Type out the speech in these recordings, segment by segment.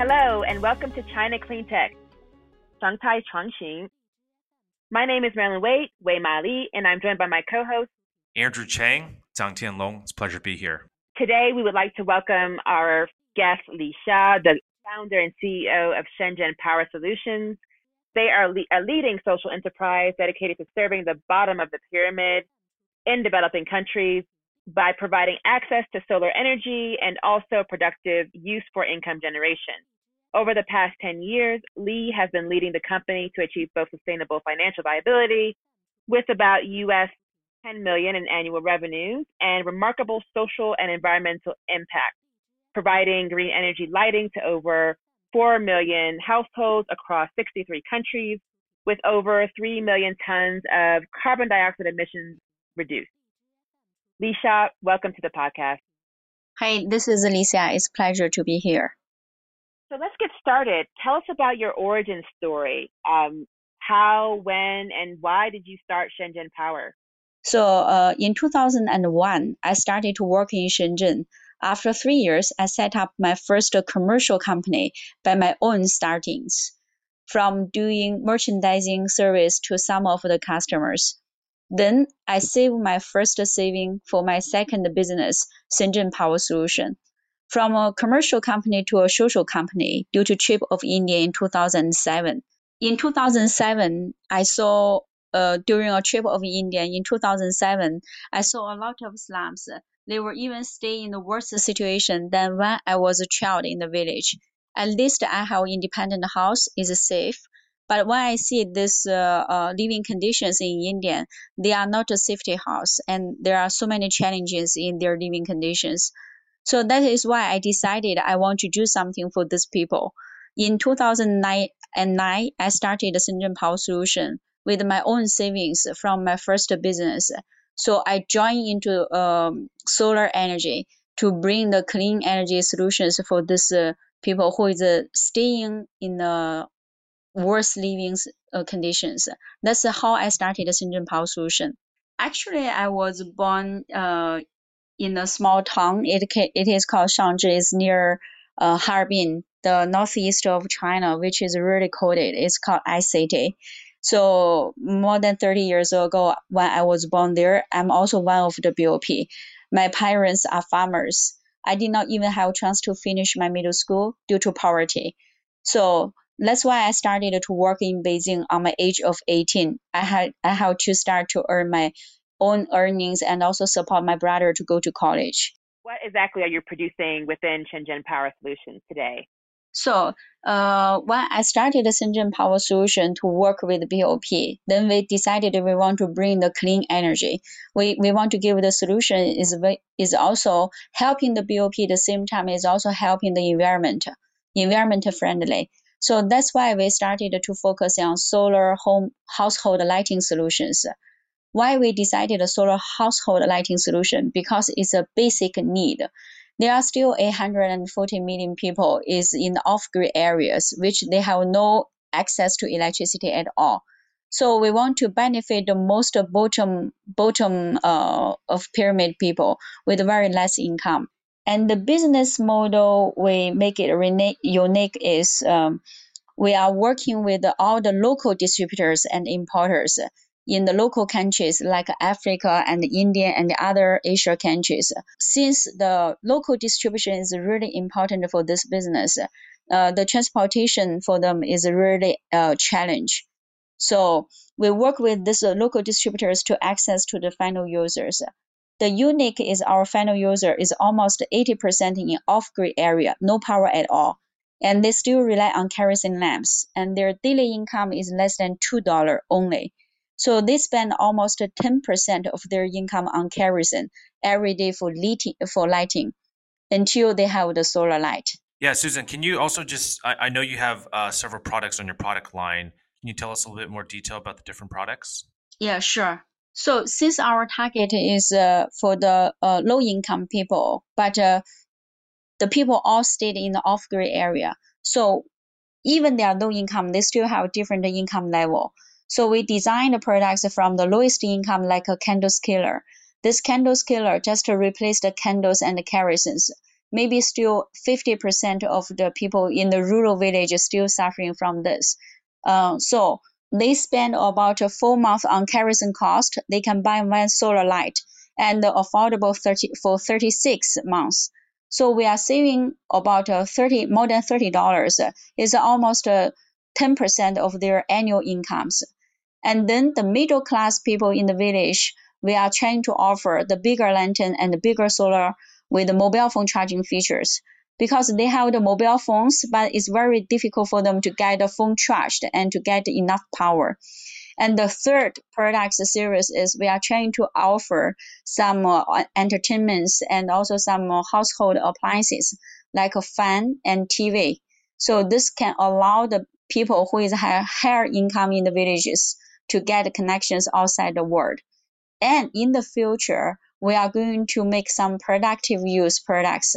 Hello, and welcome to China Clean Tech, Changxing. My name is Marilyn Wade, Wei Ma Li, and I'm joined by my co-host, Andrew Chang, Zhang Tianlong. It's a pleasure to be here. Today, we would like to welcome our guest, Li Xia, the founder and CEO of Shenzhen Power Solutions. They are a leading social enterprise dedicated to serving the bottom of the pyramid in developing countries by providing access to solar energy and also productive use for income generation. Over the past 10 years, Lee has been leading the company to achieve both sustainable financial viability with about US 10 million in annual revenues and remarkable social and environmental impact, providing green energy lighting to over 4 million households across 63 countries with over 3 million tons of carbon dioxide emissions reduced. Li Xia, welcome to the podcast. Hi, this is Alicia. It's a pleasure to be here. So let's get started. Tell us about your origin story. Um, how, when, and why did you start Shenzhen Power? So uh, in 2001, I started to work in Shenzhen. After three years, I set up my first commercial company by my own startings, from doing merchandising service to some of the customers. Then I saved my first saving for my second business, Shenzhen Power Solution. From a commercial company to a social company due to trip of India in 2007. In 2007, I saw uh, during a trip of India in 2007, I saw a lot of slums. They were even staying in the worse situation than when I was a child in the village. At least I have independent house is safe but when I see this uh, uh, living conditions in India, they are not a safety house, and there are so many challenges in their living conditions. So that is why I decided I want to do something for these people. In 2009 I started the Shenzhen Power Solution with my own savings from my first business. So I joined into um, solar energy to bring the clean energy solutions for these uh, people who is uh, staying in the worse living uh, conditions. That's how I started Shenzhen Power Solution. Actually, I was born uh, in a small town. It it is called Shangzhi. It's near uh, Harbin, the northeast of China, which is really cold. It's called City. So more than 30 years ago, when I was born there, I'm also one of the BOP. My parents are farmers. I did not even have a chance to finish my middle school due to poverty. So that's why I started to work in Beijing on my age of 18. I had I had to start to earn my own earnings and also support my brother to go to college. What exactly are you producing within Shenzhen Power Solutions today? So, uh, when I started Shenzhen Power Solution to work with BOP, then we decided we want to bring the clean energy. We, we want to give the solution is is also helping the BOP at the same time is also helping the environment, environment friendly. So that's why we started to focus on solar home household lighting solutions. Why we decided a solar household lighting solution? Because it's a basic need. There are still 840 million people is in off-grid areas, which they have no access to electricity at all. So we want to benefit the most bottom bottom uh, of pyramid people with very less income. And the business model we make it unique is um, we are working with all the local distributors and importers in the local countries like Africa and India and other Asia countries. Since the local distribution is really important for this business, uh, the transportation for them is really a challenge. So we work with these local distributors to access to the final users. The unique is our final user is almost 80% in off-grid area, no power at all. And they still rely on kerosene lamps, and their daily income is less than $2 only. So they spend almost 10% of their income on kerosene every day for lighting, for lighting until they have the solar light. Yeah, Susan, can you also just, I, I know you have uh, several products on your product line. Can you tell us a little bit more detail about the different products? Yeah, sure. So since our target is uh, for the uh, low income people, but uh, the people all stayed in the off grid area, so even they are low income, they still have different income level. So we designed the products from the lowest income, like a candle killer. This candle killer just to replace the candles and the kerosenes. maybe still 50% of the people in the rural village still suffering from this. Uh, so they spend about a full month on kerosene cost. They can buy one solar light and affordable 30 for 36 months. So we are saving about uh, 30 more than 30 dollars. It's almost uh, 10% of their annual incomes. And then the middle class people in the village, we are trying to offer the bigger lantern and the bigger solar with mobile phone charging features because they have the mobile phones, but it's very difficult for them to get the phone charged and to get enough power. And the third product series is we are trying to offer some uh, entertainments and also some uh, household appliances like a fan and TV. So this can allow the people who is higher income in the villages to get connections outside the world. And in the future, we are going to make some productive use products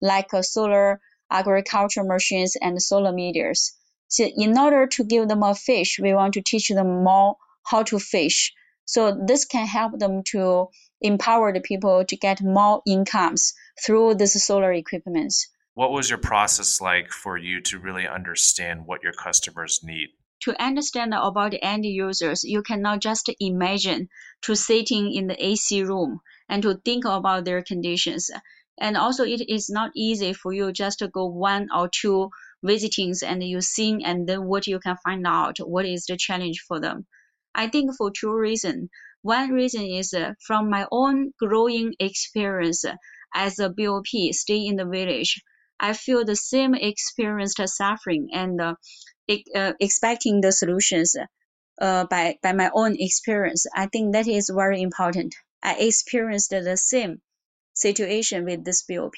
like solar agriculture machines and solar meters. So in order to give them a fish, we want to teach them more how to fish. So this can help them to empower the people to get more incomes through this solar equipment. What was your process like for you to really understand what your customers need? to understand about the end users, you cannot just imagine to sitting in the AC room and to think about their conditions. And also, it is not easy for you just to go one or two visitings and you see and then what you can find out what is the challenge for them. I think for two reasons. One reason is uh, from my own growing experience as a BOP, stay in the village. I feel the same experienced suffering and uh, uh, expecting the solutions uh, by, by my own experience. I think that is very important. I experienced the same situation with this BOP.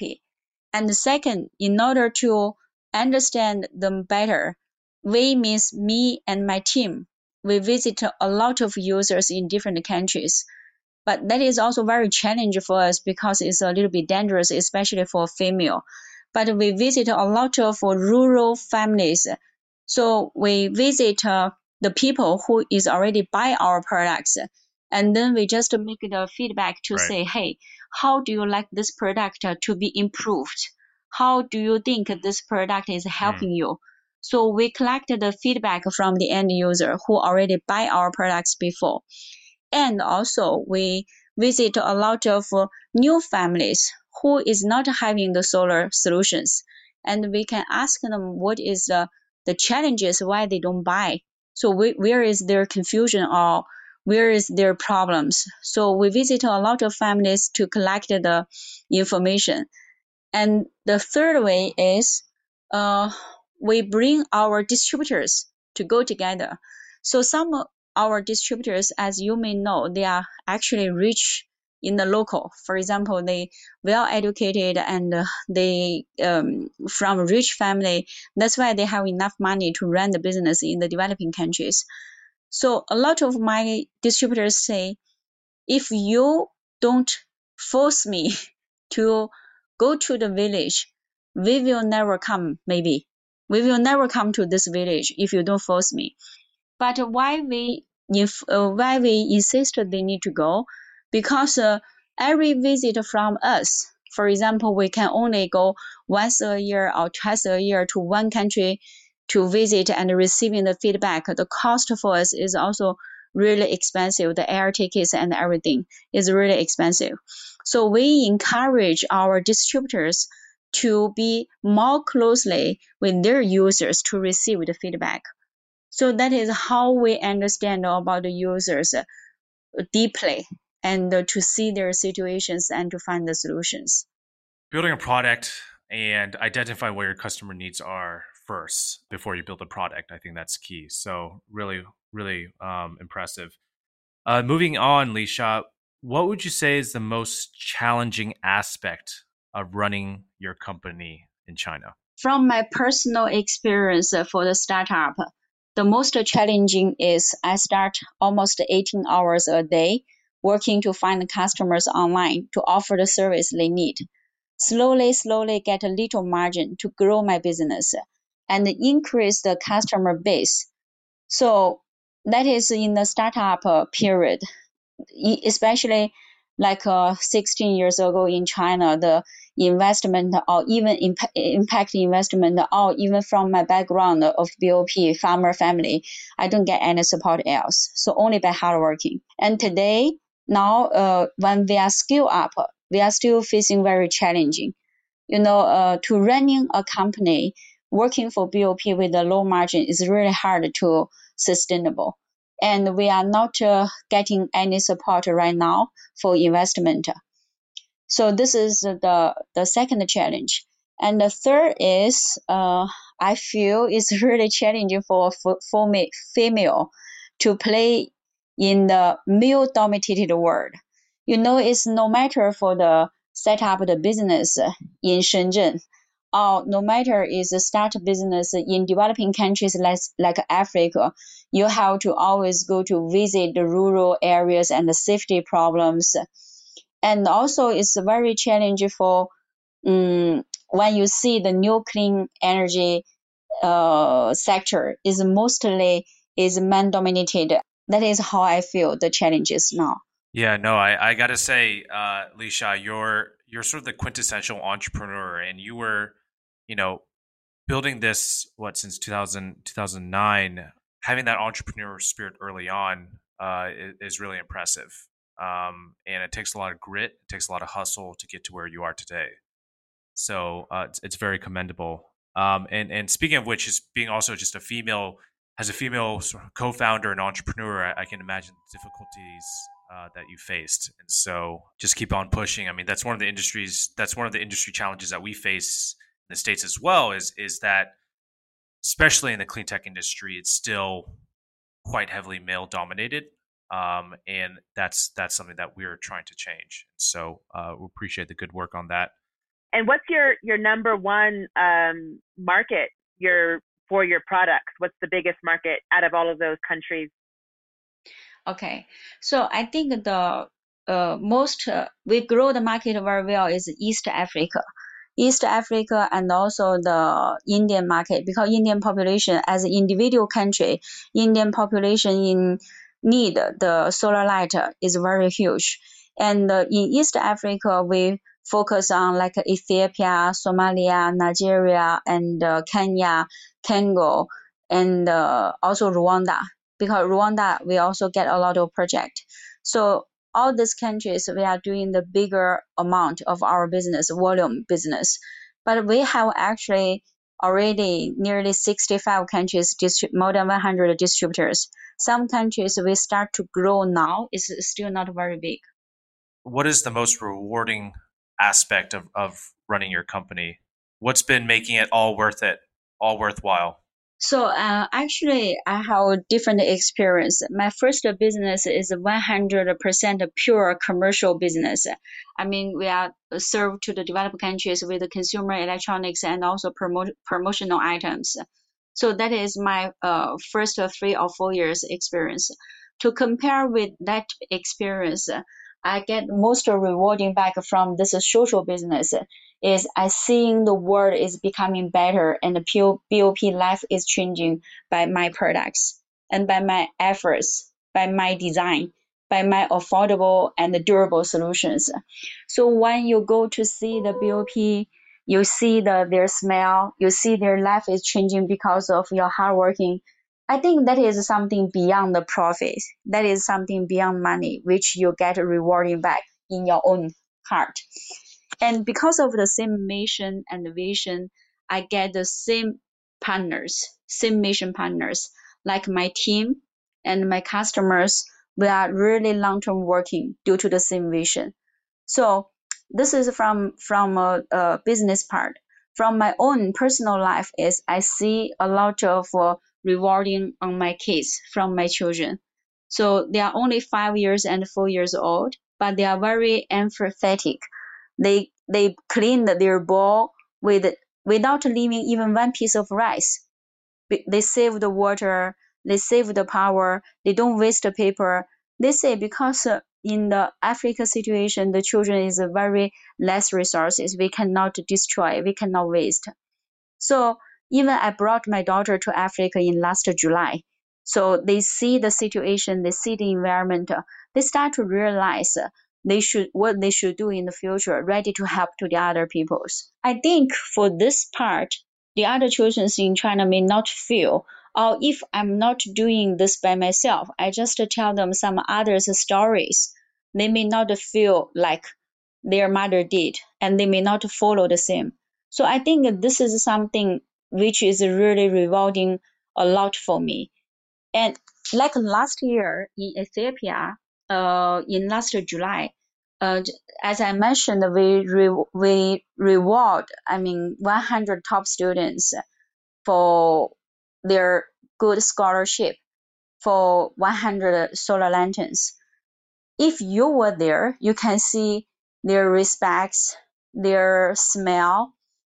And the second, in order to understand them better, we means me and my team. We visit a lot of users in different countries. But that is also very challenging for us because it's a little bit dangerous, especially for female. But we visit a lot of rural families so we visit uh, the people who is already buy our products, and then we just make the feedback to right. say, hey, how do you like this product to be improved? How do you think this product is helping mm. you? So we collected the feedback from the end user who already buy our products before. And also we visit a lot of new families who is not having the solar solutions. And we can ask them what is the the challenges why they don't buy. So we, where is their confusion or where is their problems? So we visit a lot of families to collect the information. And the third way is uh, we bring our distributors to go together. So some of our distributors, as you may know, they are actually rich in the local. For example, they well educated and uh, they um, from a rich family. That's why they have enough money to run the business in the developing countries. So a lot of my distributors say, if you don't force me to go to the village, we will never come. Maybe we will never come to this village if you don't force me. But why we if uh, why we insist they need to go because uh, every visit from us, for example, we can only go once a year or twice a year to one country to visit and receiving the feedback. The cost for us is also really expensive. The air tickets and everything is really expensive. So we encourage our distributors to be more closely with their users to receive the feedback. So that is how we understand about the users deeply and to see their situations and to find the solutions. Building a product and identify where your customer needs are first before you build a product. I think that's key. So really, really um, impressive. Uh, moving on, Lisha, what would you say is the most challenging aspect of running your company in China? From my personal experience for the startup, the most challenging is I start almost 18 hours a day working to find customers online to offer the service they need. Slowly, slowly get a little margin to grow my business and increase the customer base. So that is in the startup uh, period, especially like uh, 16 years ago in China, the investment or even impact, impact investment or even from my background of BOP farmer family, I don't get any support else. So only by hard working. And today, now uh, when we are scale up, we are still facing very challenging. You know, uh, to running a company, working for BOP with a low margin is really hard to sustainable. And we are not uh, getting any support right now for investment. So this is the, the second challenge. And the third is, uh, I feel it's really challenging for, for, for female to play in the male dominated world. You know, it's no matter for the set up the business in Shenzhen or no matter is a start business in developing countries like, like Africa, you have to always go to visit the rural areas and the safety problems. And also it's very challenging for um, when you see the new clean energy uh, sector is mostly is man dominated. That is how I feel the challenges now. Yeah, no, I, I gotta say, uh, Lisha, you're you're sort of the quintessential entrepreneur, and you were, you know, building this what since 2000 2009 having that entrepreneur spirit early on uh, is, is, really impressive. Um, and it takes a lot of grit, it takes a lot of hustle to get to where you are today. So uh, it's, it's, very commendable. Um, and and speaking of which, is being also just a female, as a female sort of co-founder and entrepreneur, I, I can imagine the difficulties uh, that you faced. And so just keep on pushing. I mean, that's one of the industries. That's one of the industry challenges that we face the states as well. Is is that especially in the clean tech industry, it's still quite heavily male dominated. Um, and that's that's something that we're trying to change. So uh, we appreciate the good work on that. And what's your your number one um, market your for your products? What's the biggest market out of all of those countries? Okay, so I think the uh, most uh, we grow the market very well is East Africa. East Africa and also the Indian market because Indian population as an individual country, Indian population in need the solar light is very huge. And in East Africa, we focus on like Ethiopia, Somalia, Nigeria, and uh, Kenya, Congo, and uh, also Rwanda because Rwanda we also get a lot of project. So all these countries, we are doing the bigger amount of our business, volume business. But we have actually already nearly 65 countries, more than 100 distributors. Some countries we start to grow now, it's still not very big. What is the most rewarding aspect of, of running your company? What's been making it all worth it, all worthwhile? So uh, actually, I have a different experience. My first business is 100% pure commercial business. I mean, we are served to the developed countries with consumer electronics and also promo- promotional items. So that is my uh, first three or four years experience. To compare with that experience, I get most rewarding back from this social business is I seeing the world is becoming better and the BOP life is changing by my products and by my efforts, by my design, by my affordable and durable solutions. So when you go to see the BOP, you see the, their smile, you see their life is changing because of your hard working I think that is something beyond the profit. That is something beyond money, which you get rewarding back in your own heart. And because of the same mission and vision, I get the same partners, same mission partners, like my team and my customers. We are really long-term working due to the same vision. So this is from from a, a business part. From my own personal life, is I see a lot of uh, rewarding on my kids from my children. So they are only five years and four years old, but they are very empathetic. They they clean their bowl with without leaving even one piece of rice. They save the water, they save the power, they don't waste the paper. They say because uh, in the Africa situation, the children is very less resources. We cannot destroy, we cannot waste. So even I brought my daughter to Africa in last July. So they see the situation, they see the environment, uh, they start to realize uh, they should what they should do in the future, ready to help to the other peoples. I think for this part, the other children in China may not feel, or if I'm not doing this by myself, I just tell them some others' stories. They may not feel like their mother did, and they may not follow the same. So I think this is something which is really rewarding a lot for me. And like last year in Ethiopia, uh, in last July, uh, as I mentioned, we re- we reward, I mean, 100 top students for their good scholarship for 100 solar lanterns. If you were there, you can see their respects, their smile,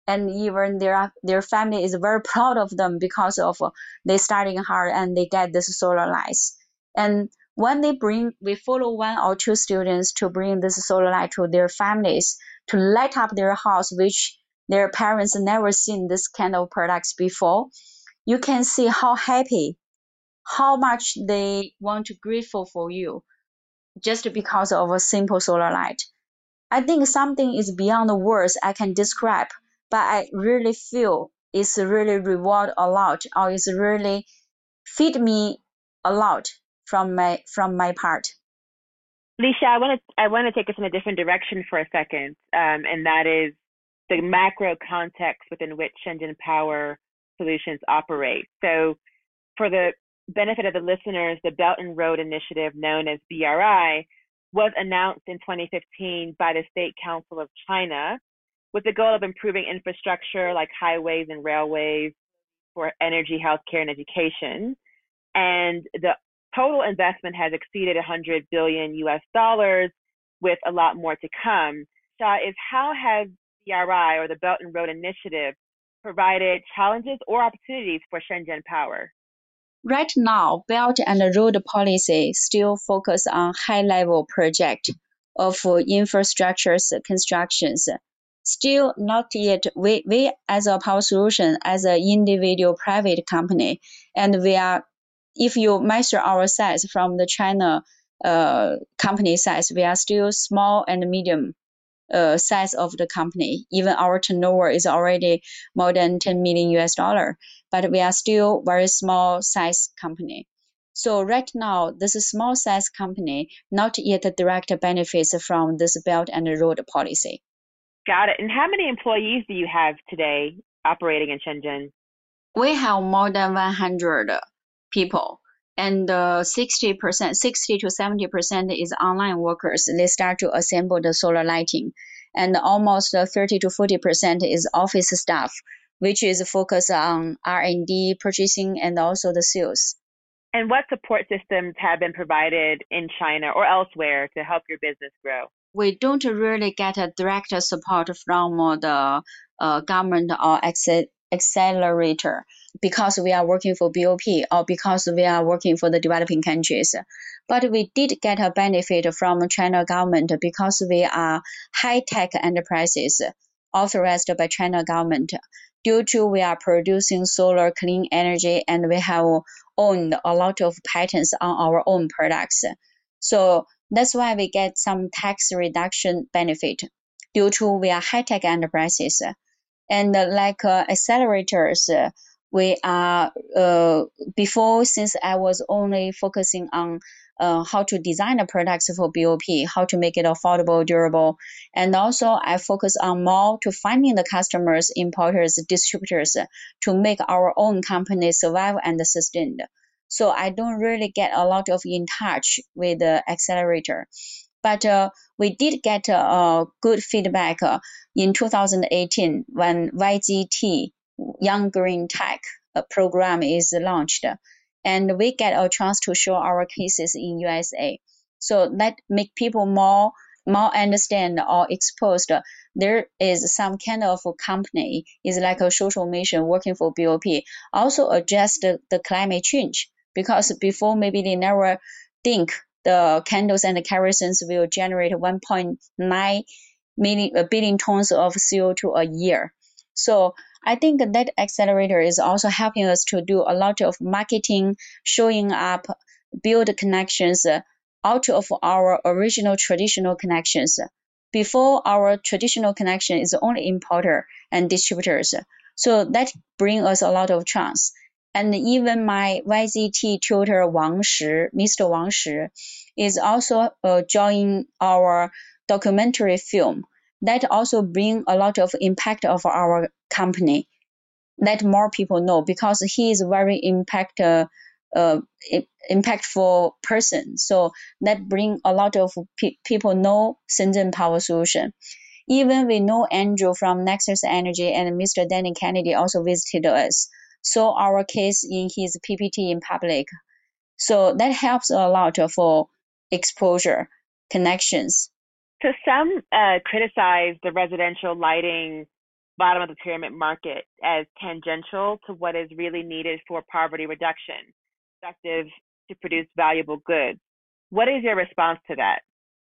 and even their their family is very proud of them because of uh, they studying hard and they get this solar lights. And when they bring, we follow one or two students to bring this solar light to their families to light up their house, which their parents never seen this kind of products before. You can see how happy, how much they want to grateful for you, just because of a simple solar light. I think something is beyond the words I can describe, but I really feel it's really reward a lot or it's really feed me a lot from my from my part. Lisha, I want to I want to take us in a different direction for a second, um, and that is the macro context within which Shenzhen Power Solutions operate. So, for the benefit of the listeners, the Belt and Road Initiative, known as BRI, was announced in 2015 by the State Council of China with the goal of improving infrastructure like highways and railways for energy, healthcare, and education. And the total investment has exceeded 100 billion US dollars, with a lot more to come. Sha, is how has BRI or the Belt and Road Initiative provided challenges or opportunities for Shenzhen Power? Right now, Belt and Road policy still focus on high-level project of infrastructure constructions. Still not yet, we, we as a power solution, as an individual private company, and we are, if you measure our size from the China uh, company size, we are still small and medium uh, size of the company. Even our turnover is already more than 10 million US dollar, but we are still very small size company. So right now, this is small size company not yet direct benefits from this Belt and Road policy. Got it. And how many employees do you have today operating in Shenzhen? We have more than 100 people and uh, 60%, 60 to 70% is online workers. They start to assemble the solar lighting. And almost 30 to 40% is office staff, which is focused on R&D, purchasing, and also the sales. And what support systems have been provided in China or elsewhere to help your business grow? We don't really get a direct support from the uh, government or accelerator because we are working for BOP or because we are working for the developing countries. But we did get a benefit from China government because we are high-tech enterprises authorized by China government. Due to we are producing solar clean energy and we have owned a lot of patents on our own products. So that's why we get some tax reduction benefit due to we are high-tech enterprises. And like uh, accelerators, we are uh, before since I was only focusing on uh, how to design the products for BOP, how to make it affordable, durable, and also I focus on more to finding the customers, importers, distributors to make our own company survive and sustain. So I don't really get a lot of in touch with the accelerator. But uh, we did get uh, good feedback uh, in 2018 when YGT Young Green Tech program is launched, and we get a chance to show our cases in USA. So that make people more more understand or exposed. There is some kind of company is like a social mission working for BOP also address the, the climate change because before maybe they never think the candles and the kerosene will generate 1.9 million billion tons of CO2 a year. So I think that accelerator is also helping us to do a lot of marketing, showing up, build connections, uh, out of our original traditional connections. Before our traditional connection is only importer and distributors. So that bring us a lot of chance. And even my YGT tutor Wang Shi, Mr. Wang Shi, is also uh, joining our documentary film. That also bring a lot of impact of our company. Let more people know because he is a very impact uh, uh, impactful person. So that bring a lot of pe- people know Shenzhen Power Solution. Even we know Andrew from Nexus Energy and Mr. Danny Kennedy also visited us. Saw our case in his PPT in public. So that helps a lot for exposure connections. So some uh, criticize the residential lighting bottom of the pyramid market as tangential to what is really needed for poverty reduction, effective to produce valuable goods. What is your response to that?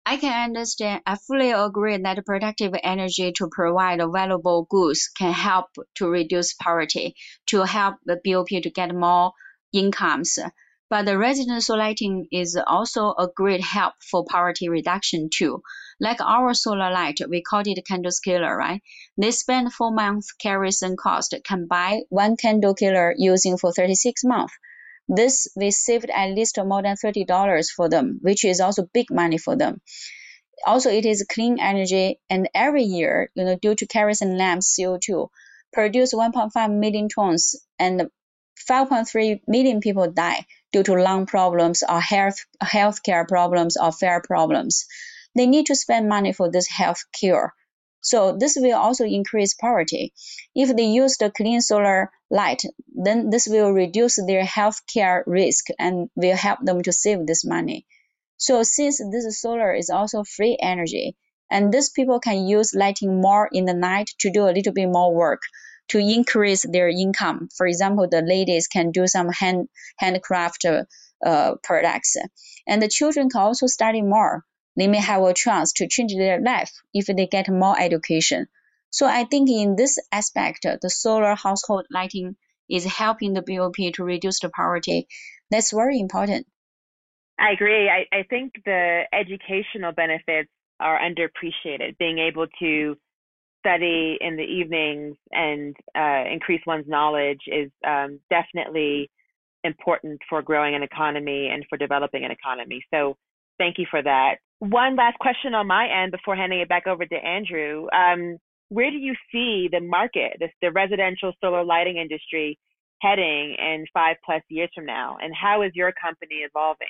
I can understand. I fully agree that productive energy to provide valuable goods can help to reduce poverty, to help the BOP to get more incomes. But the residential lighting is also a great help for poverty reduction too. Like our solar light, we call it candle killer, right? They spend four months kerosene cost, can buy one candle killer using for 36 months. This we saved at least more than $30 for them, which is also big money for them. Also, it is clean energy, and every year, you know, due to kerosene lamps CO2, produce 1.5 million tons, and 5.3 million people die due to lung problems or health healthcare problems or fare problems. They need to spend money for this health cure. So this will also increase poverty. If they use the clean solar light, then this will reduce their healthcare risk and will help them to save this money. So since this solar is also free energy, and these people can use lighting more in the night to do a little bit more work to increase their income. For example, the ladies can do some hand handcraft uh, products, and the children can also study more they may have a chance to change their life if they get more education. So I think in this aspect, the solar household lighting is helping the BOP to reduce the poverty. That's very important. I agree. I, I think the educational benefits are underappreciated. Being able to study in the evenings and uh, increase one's knowledge is um, definitely important for growing an economy and for developing an economy. So thank you for that. One last question on my end before handing it back over to Andrew. Um, where do you see the market, the, the residential solar lighting industry, heading in five plus years from now? And how is your company evolving?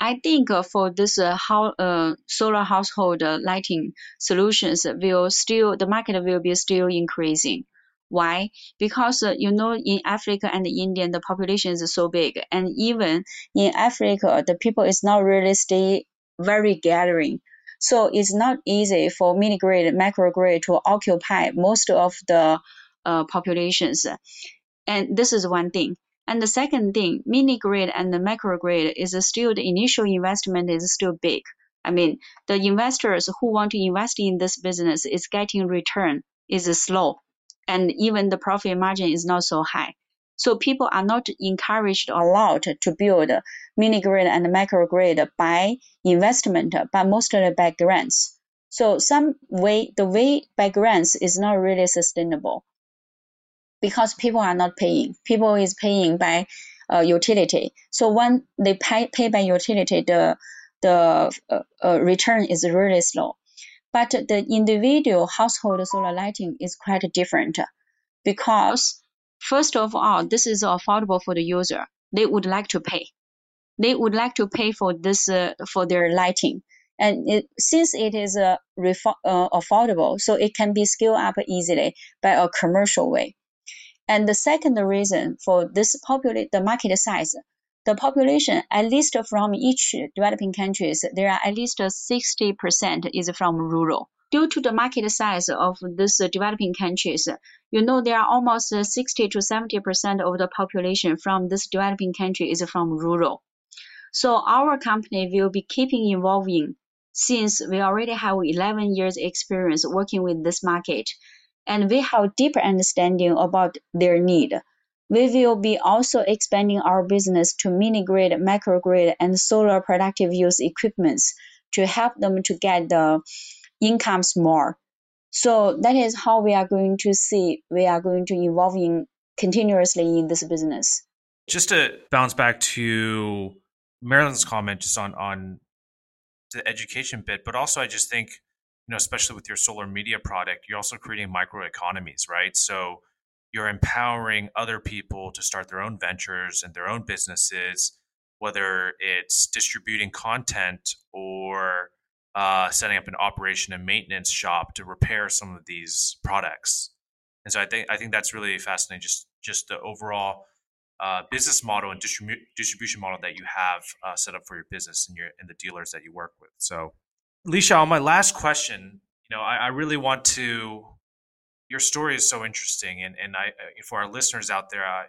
I think uh, for this uh, how, uh, solar household uh, lighting solutions will still the market will be still increasing. Why? Because uh, you know in Africa and India the population is so big, and even in Africa the people is not really stay very gathering. So it's not easy for mini grid, macro grid to occupy most of the uh, populations. And this is one thing. And the second thing, mini grid and the macro grid is still the initial investment is still big. I mean, the investors who want to invest in this business is getting return is slow, and even the profit margin is not so high. So people are not encouraged a lot to build mini grid and macro grid by investment, but mostly by grants. So some way the way by grants is not really sustainable because people are not paying. People is paying by uh, utility. So when they pay, pay by utility, the the uh, uh, return is really slow. But the individual household solar lighting is quite different because First of all, this is affordable for the user. They would like to pay. They would like to pay for this uh, for their lighting, and it, since it is uh, uh, affordable, so it can be scaled up easily by a commercial way. And the second reason for this populate the market size, the population at least from each developing countries, there are at least 60% is from rural due to the market size of these developing countries, you know there are almost 60 to 70 percent of the population from this developing country is from rural. So our company will be keeping evolving since we already have 11 years experience working with this market and we have deeper understanding about their need. We will be also expanding our business to mini grid, microgrid, and solar productive use equipments to help them to get the incomes more. So that is how we are going to see we are going to evolving continuously in this business. Just to bounce back to Marilyn's comment just on on the education bit, but also I just think, you know, especially with your solar media product, you're also creating micro economies, right? So you're empowering other people to start their own ventures and their own businesses, whether it's distributing content or uh, setting up an operation and maintenance shop to repair some of these products. And so I think I think that's really fascinating. Just just the overall uh, business model and distribu- distribution model that you have uh, set up for your business and your and the dealers that you work with. So, Lisha, on my last question, you know, I, I really want to. Your story is so interesting, and and I for our listeners out there, I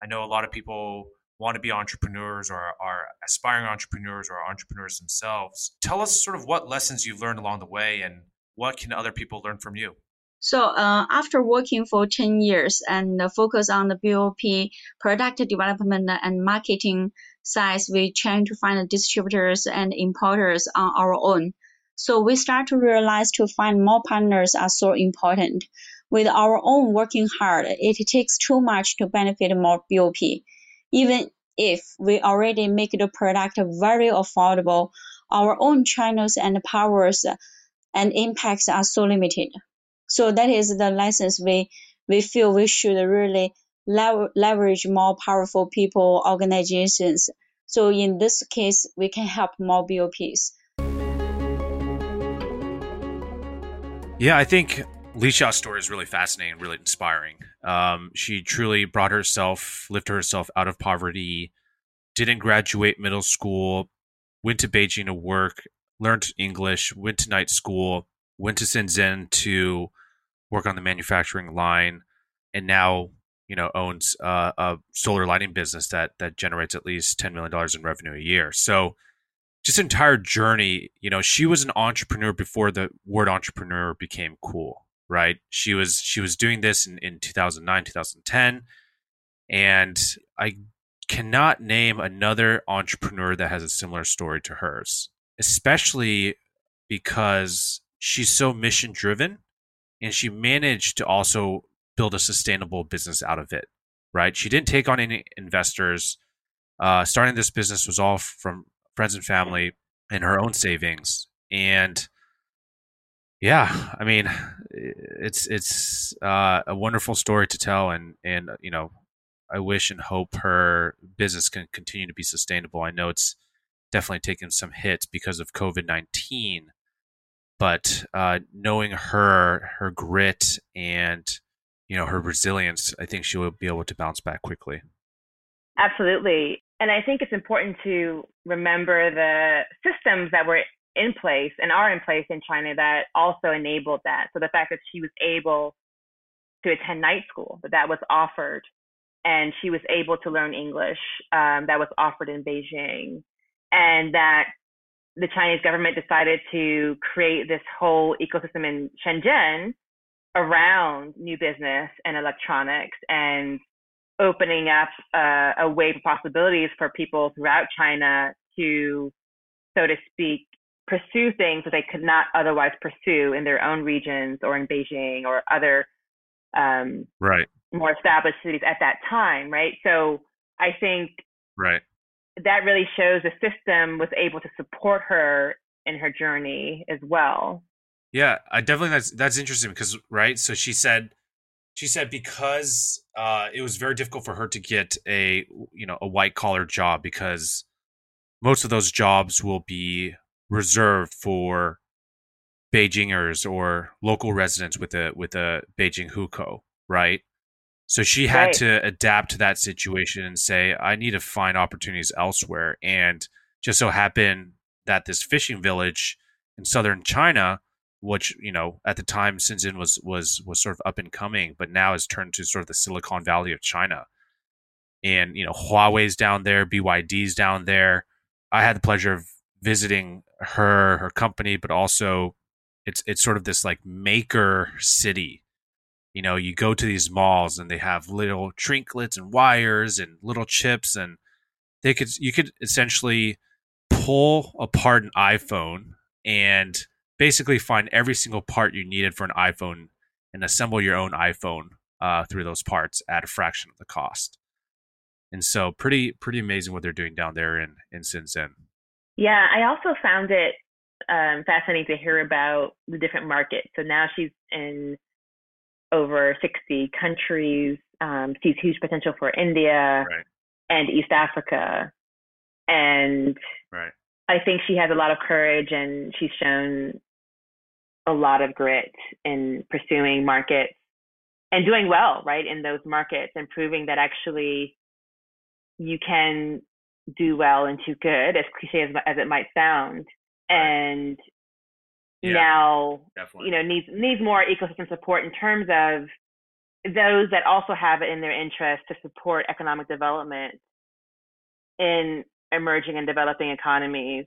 I know a lot of people want to be entrepreneurs or are aspiring entrepreneurs or entrepreneurs themselves. Tell us sort of what lessons you've learned along the way, and what can other people learn from you. So uh, after working for 10 years and focus on the BOP product development and marketing side, we trying to find distributors and importers on our own. So we start to realize to find more partners are so important. With our own working hard, it takes too much to benefit more BOP. Even if we already make the product very affordable, our own channels and powers and impacts are so limited. So that is the lessons we we feel we should really leverage more powerful people, organizations. So in this case, we can help more BOPs. Yeah, I think Lisha's story is really fascinating, and really inspiring. Um, she truly brought herself, lifted herself out of poverty, didn't graduate middle school, went to Beijing to work, learned English, went to night school, went to Shenzhen to work on the manufacturing line, and now you know owns uh, a solar lighting business that that generates at least ten million dollars in revenue a year. So just entire journey, you know, she was an entrepreneur before the word entrepreneur became cool, right? She was she was doing this in, in 2009, 2010, and I cannot name another entrepreneur that has a similar story to hers, especially because she's so mission driven and she managed to also build a sustainable business out of it. Right? She didn't take on any investors. Uh, starting this business was all from friends and family and her own savings. And yeah, I mean, it's it's uh, a wonderful story to tell, and and you know, I wish and hope her business can continue to be sustainable. I know it's definitely taken some hits because of COVID nineteen, but uh, knowing her her grit and you know her resilience i think she will be able to bounce back quickly absolutely and i think it's important to remember the systems that were in place and are in place in china that also enabled that. So the fact that she was able to attend night school that that was offered and she was able to learn english um, that was offered in beijing and that the Chinese government decided to create this whole ecosystem in Shenzhen around new business and electronics and opening up uh, a wave of possibilities for people throughout China to, so to speak, pursue things that they could not otherwise pursue in their own regions or in Beijing or other um, right more established cities at that time, right? So I think right that really shows the system was able to support her in her journey as well. Yeah, I definitely that's that's interesting because right. So she said, she said because uh, it was very difficult for her to get a you know a white collar job because most of those jobs will be reserved for Beijingers or local residents with a with a Beijing hukou, right? So she had right. to adapt to that situation and say, I need to find opportunities elsewhere. And just so happened that this fishing village in southern China, which, you know, at the time Shenzhen was was was sort of up and coming, but now has turned to sort of the Silicon Valley of China. And, you know, Huawei's down there, BYD's down there. I had the pleasure of visiting her, her company, but also it's it's sort of this like maker city you know, you go to these malls and they have little trinkets and wires and little chips and they could you could essentially pull apart an iPhone and basically find every single part you needed for an iPhone and assemble your own iPhone uh, through those parts at a fraction of the cost. And so, pretty pretty amazing what they're doing down there in in Shenzhen. Yeah, I also found it um, fascinating to hear about the different markets. So now she's in over 60 countries, um, sees huge potential for India right. and East Africa. And right. I think she has a lot of courage and she's shown a lot of grit in pursuing markets and doing well, right, in those markets and proving that actually you can do well and do good, as cliche as, as it might sound. And Yeah, now, Definitely. you know, needs needs more ecosystem support in terms of those that also have it in their interest to support economic development in emerging and developing economies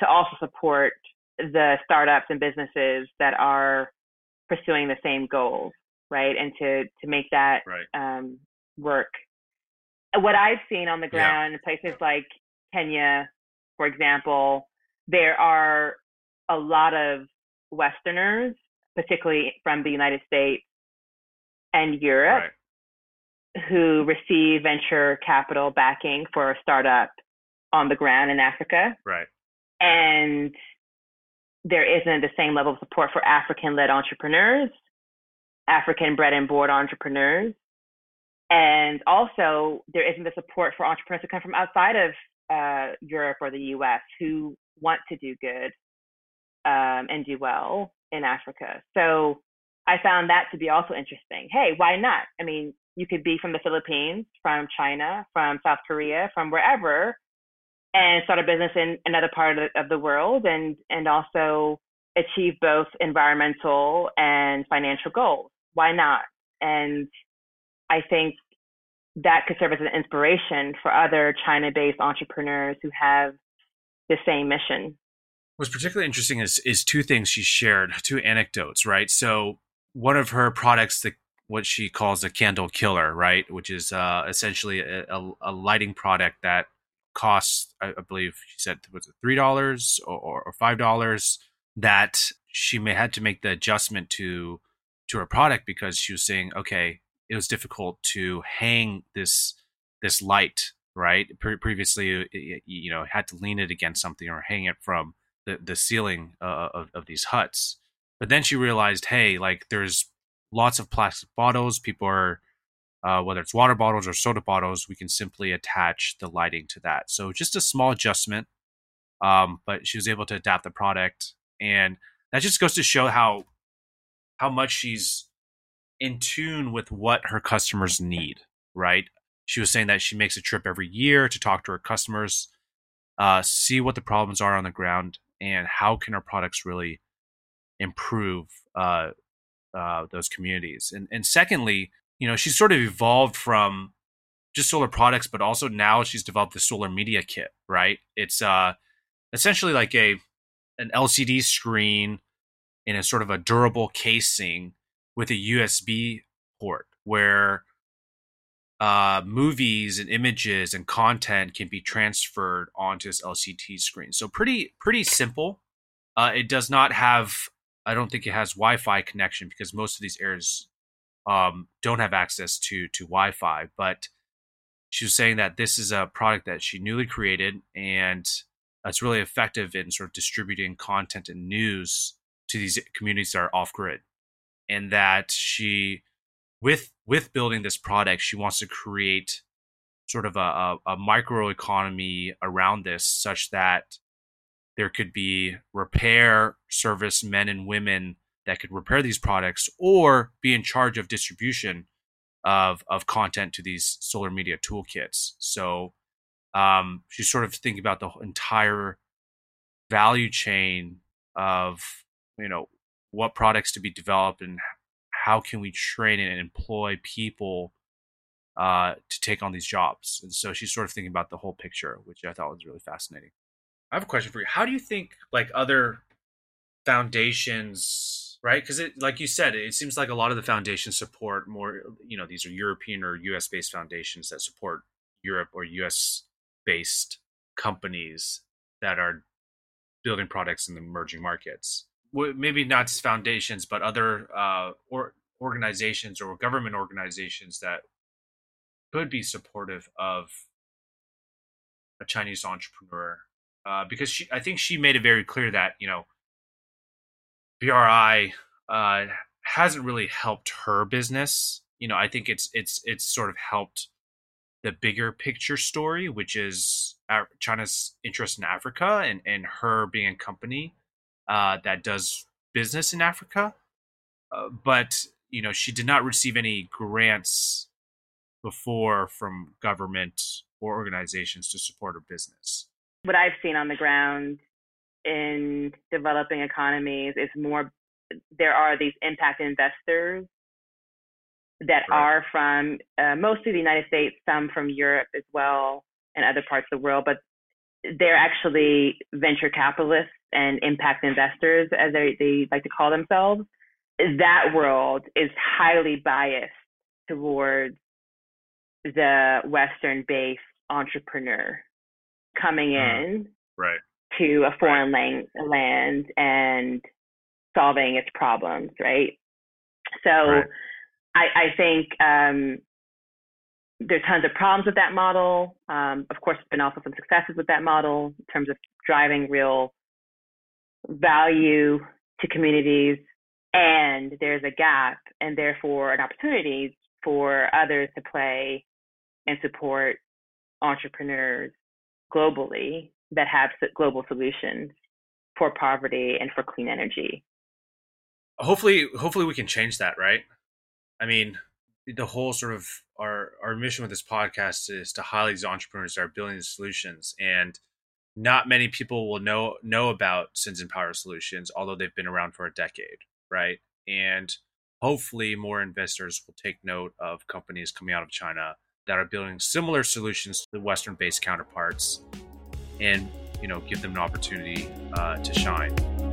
to also support the startups and businesses that are pursuing the same goals, right? And to to make that right. um, work. What I've seen on the Yeah. ground in places like Kenya, for example, there are a lot of Westerners, particularly from the United States and Europe, Right. who receive venture capital backing for a startup on the ground in Africa. Right. And there isn't the same level of support for African led entrepreneurs, African bred and born entrepreneurs. And also, there isn't the support for entrepreneurs who come from outside of uh, Europe or the US who want to do good um, and do well in Africa. So I found that to be also interesting. Hey, why not? I mean, you could be from the Philippines, from China, from South Korea, from wherever, and start a business in another part of the, of the world and, and also achieve both environmental and financial goals. Why not? And I think that could serve as an inspiration for other China based entrepreneurs who have the same mission. What's particularly interesting is is two things she shared, two anecdotes, right? So one of her products, the what she calls a candle killer, right, which is uh, essentially a, a, a lighting product that costs, I, I believe she said, was it three dollars or, or five dollars? That she may had to make the adjustment to to her product because she was saying, okay, it was difficult to hang this this light, right? Pre- previously, you, you know, had to lean it against something or hang it from the, the ceiling uh, of, of these huts. But then she realized, hey, like there's lots of plastic bottles. People are, uh, whether it's water bottles or soda bottles, we can simply attach the lighting to that. So just a small adjustment. Um, but she was able to adapt the product, and that just goes to show how how much she's in tune with what her customers need. Right? She was saying that she makes a trip every year to talk to her customers, uh, see what the problems are on the ground, and how can our products really improve uh, uh, those communities. And and secondly, you know, she's sort of evolved from just solar products, but also now she's developed the solar media kit. Right? It's uh, essentially like a an LCD screen in a sort of a durable casing with a USB port where uh, movies and images and content can be transferred onto this LCD screen. So pretty pretty simple. Uh, it does not have. I don't think it has Wi-Fi connection because most of these areas um, don't have access to to Wi-Fi. But she was saying that this is a product that she newly created and it's really effective in sort of distributing content and news to these communities that are off grid, and that she with with building this product, she wants to create sort of a, a, a micro economy around this, such that there could be repair service men and women that could repair these products or be in charge of distribution of of content to these solar media toolkits. So um, she's sort of thinking about the entire value chain of you know what products to be developed and how can we train and employ people uh, to take on these jobs. And so she's sort of thinking about the whole picture, which I thought was really fascinating. I have a question for you. How do you think like other foundations right? Because it, like you said, it seems like a lot of the foundations support more. You know, these are European or U.S. based foundations that support Europe or U.S. based companies that are building products in the emerging markets. Maybe not just foundations, but other uh, or organizations or government organizations that could be supportive of a Chinese entrepreneur. Uh, because she, I think she made it very clear that you know BRI uh, hasn't really helped her business. You know, I think it's it's it's sort of helped the bigger picture story, which is China's interest in Africa and and her being a company uh, that does business in Africa. Uh, but you know, she did not receive any grants before from government or organizations to support her business. What I've seen on the ground in developing economies is more there are these impact investors that right. are from uh, mostly the United States, some from Europe as well, and other parts of the world, but they're actually venture capitalists and impact investors, as they, they like to call themselves. That world is highly biased towards the Western based entrepreneur coming mm-hmm. in right to a foreign right. land and solving its problems, right? So right. I, I think um, there's tons of problems with that model. Um, of course, there's been also some successes with that model in terms of driving real value to communities. And there's a gap and therefore an opportunity for others to play and support entrepreneurs globally that have global solutions for poverty and for clean energy. Hopefully, hopefully we can change that, right? I mean, the whole sort of our our mission with this podcast is to highlight these entrepreneurs that are building solutions, and not many people will know know about Shenzhen Power Solutions, although they've been around for a decade, right? And hopefully, more investors will take note of companies coming out of China that are building similar solutions to the Western-based counterparts, and you know, give them an opportunity uh, to shine.